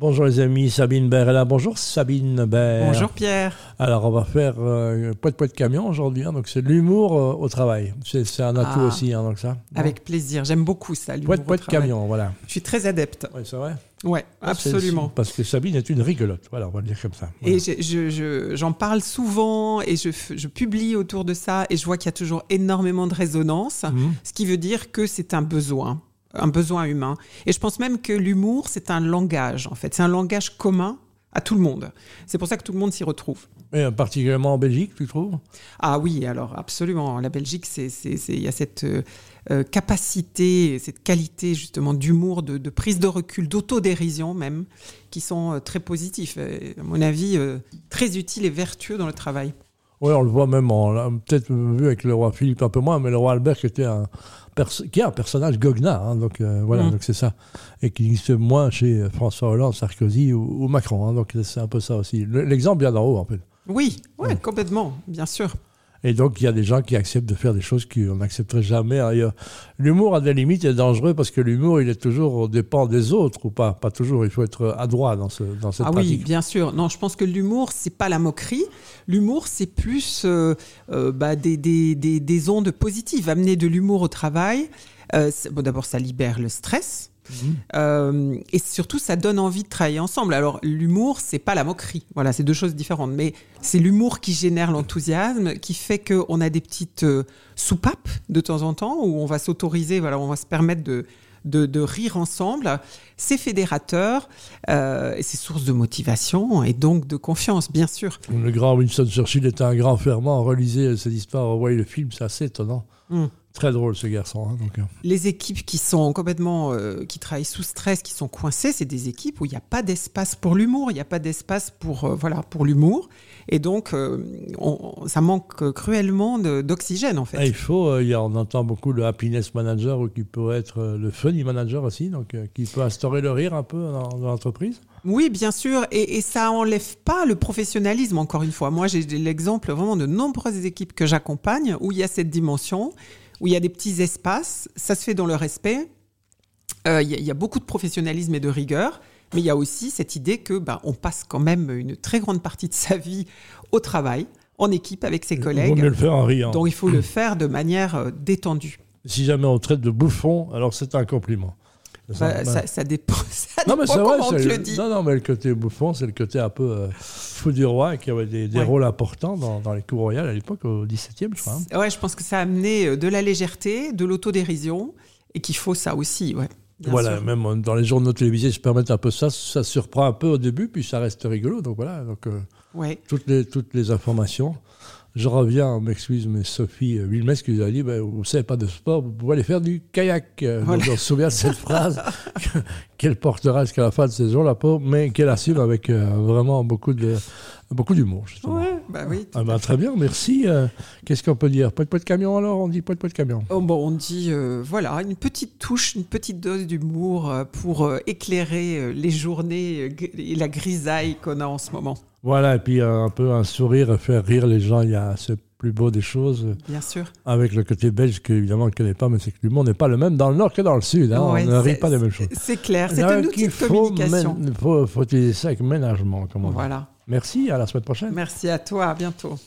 Bonjour les amis, Sabine Baird est là. Bonjour Sabine Baird. Bonjour Pierre. Alors on va faire euh, poète poète camion aujourd'hui, hein. donc c'est de l'humour euh, au travail. C'est un atout Ah. aussi, hein, donc ça. Avec plaisir, j'aime beaucoup ça. l'humour poète travail. camion, voilà. Je suis très adepte. Ouais, c'est vrai. Ouais, Ah, absolument. Parce que Sabine est une rigolote, voilà, on va le dire comme ça. Voilà. Et je- je- je- j'en parle souvent et je publie autour de ça et je vois qu'il y a toujours énormément de résonance, Mhm. ce qui veut dire que c'est un besoin, un besoin humain. Et je pense même que l'humour, c'est un langage, en fait. C'est un langage commun à tout le monde. C'est pour ça que tout le monde s'y retrouve. Et euh, particulièrement en Belgique, tu trouves? Ah oui, alors absolument. La Belgique, c'est, c'est- c'est- il y a cette euh, euh, capacité, cette qualité justement d'humour, de, de prise de recul, d'autodérision même, qui sont euh, très positifs. Et, à mon avis, euh, très utiles et vertueux dans le travail. Oui, on le voit même, en- là, peut-être vu avec le roi Philippe un peu moins, mais le roi Albert qui était un, qui est un personnage goguenard, hein, donc euh, voilà, Mhm. donc c'est ça, et qui existe moins chez François Hollande, Sarkozy ou, ou Macron, hein, donc c'est un peu ça aussi. Le- L'exemple vient d'en haut en fait. Oui, ouais, Ouais. complètement, bien sûr. Et donc, il y a des gens qui acceptent de faire des choses qu'on n'accepterait jamais ailleurs. L'humour, à des limites, est dangereux parce que l'humour, il est toujours au dépend des autres ou pas. Pas toujours. Il faut être adroit dans, ce, dans cette Ah oui, pratique. bien sûr. Non, je pense que l'humour, c'est pas la moquerie. L'humour, c'est plus euh, euh, bah, des, des, des, des ondes positives. Amener de l'humour au travail, euh, bon, d'abord, ça libère le stress. Mhm. Euh, et surtout, ça donne envie de travailler ensemble. Alors, l'humour, c'est pas la moquerie. Voilà, c'est deux choses différentes. Mais c'est l'humour qui génère l'enthousiasme, qui fait qu'on a des petites euh, soupapes de temps en temps où on va s'autoriser, voilà, on va se permettre de, de, de rire ensemble. C'est fédérateur euh, et c'est source de motivation et donc de confiance, bien sûr. Le grand Winston Churchill était un grand fervent. Relisez cette histoire, revoyez le film, c'est assez étonnant. Mm. Très drôle ce garçon. hein, donc, euh. Les équipes qui sont complètement, euh, qui travaillent sous stress, qui sont coincées, c'est des équipes où il n'y a pas d'espace pour l'humour, il n'y a pas d'espace pour, euh, voilà, pour l'humour. Et donc, euh, on- ça manque cruellement d'oxygène, en fait. Ah, il faut, il y a, on entend beaucoup le happiness manager ou qui peut être le funny manager aussi, donc qui peut instaurer le rire un peu dans, dans l'entreprise. Oui, bien sûr, et, et ça enlève pas le professionnalisme, encore une fois. Moi, j'ai l'exemple vraiment de nombreuses équipes que j'accompagne où il y a cette dimension, où il y a des petits espaces, ça se fait dans le respect, Euh, il y, a- il y a beaucoup de professionnalisme et de rigueur, mais il y a aussi cette idée que bah, on passe quand même une très grande partie de sa vie au travail, en équipe avec ses Il vaut mieux collègues, le faire en riant. donc il faut le faire de manière euh, détendue. Si jamais on traite de bouffon, alors c'est un compliment. Ça, Bah, bah, ça, ça dépend, ça Non, mais dépend vrai. comment on te c'est- le dit. Non, non, mais le côté bouffon, c'est le côté un peu euh, fou du roi qui avait des, des Ouais. rôles importants dans, dans les cours royales à l'époque, au XVIIe, je crois. hein. Ouais, je pense que ça a amené euh, de la légèreté, de l'autodérision, et qu'il faut ça aussi, ouais. bien Voilà, sûr. même euh, dans les journaux télévisés, se permettent un peu ça. Ça surprend un peu au début, puis ça reste rigolo. Donc voilà, donc, euh, Ouais. toutes, les, toutes les informations. Je reviens, on m'excuse, mais Sophie Wilmès qui nous a dit ben, Vous ne savez pas de sport, vous pouvez aller faire du kayak. Euh, Voilà. donc, on se souvient de cette phrase qu'elle portera jusqu'à la fin de saison, la mais qu'elle assume avec euh, vraiment beaucoup de beaucoup d'humour, justement. Ouais, bah oui. Ah fait. très bien, merci. Euh, Qu'est-ce qu'on peut dire? Poète poète camion alors On dit poète poète camion. Oh, bon, on dit, euh, voilà, une petite touche, une petite dose d'humour pour éclairer les journées et la grisaille qu'on a en ce moment, Voilà, et puis euh, un peu un sourire, faire rire les gens, il y a c'est le plus beau des choses. bien sûr. Avec le côté belge, qu'évidemment on ne connaît pas, mais c'est que l'humour n'est pas le même dans le nord que dans le sud. hein. Ouais, on ne rit pas des mêmes choses. C'est clair, c'est un outil il de faut communication. Il faut, faut utiliser ça avec ménagement, comme on dit. Voilà. Merci, à la semaine prochaine. Merci à toi, à bientôt.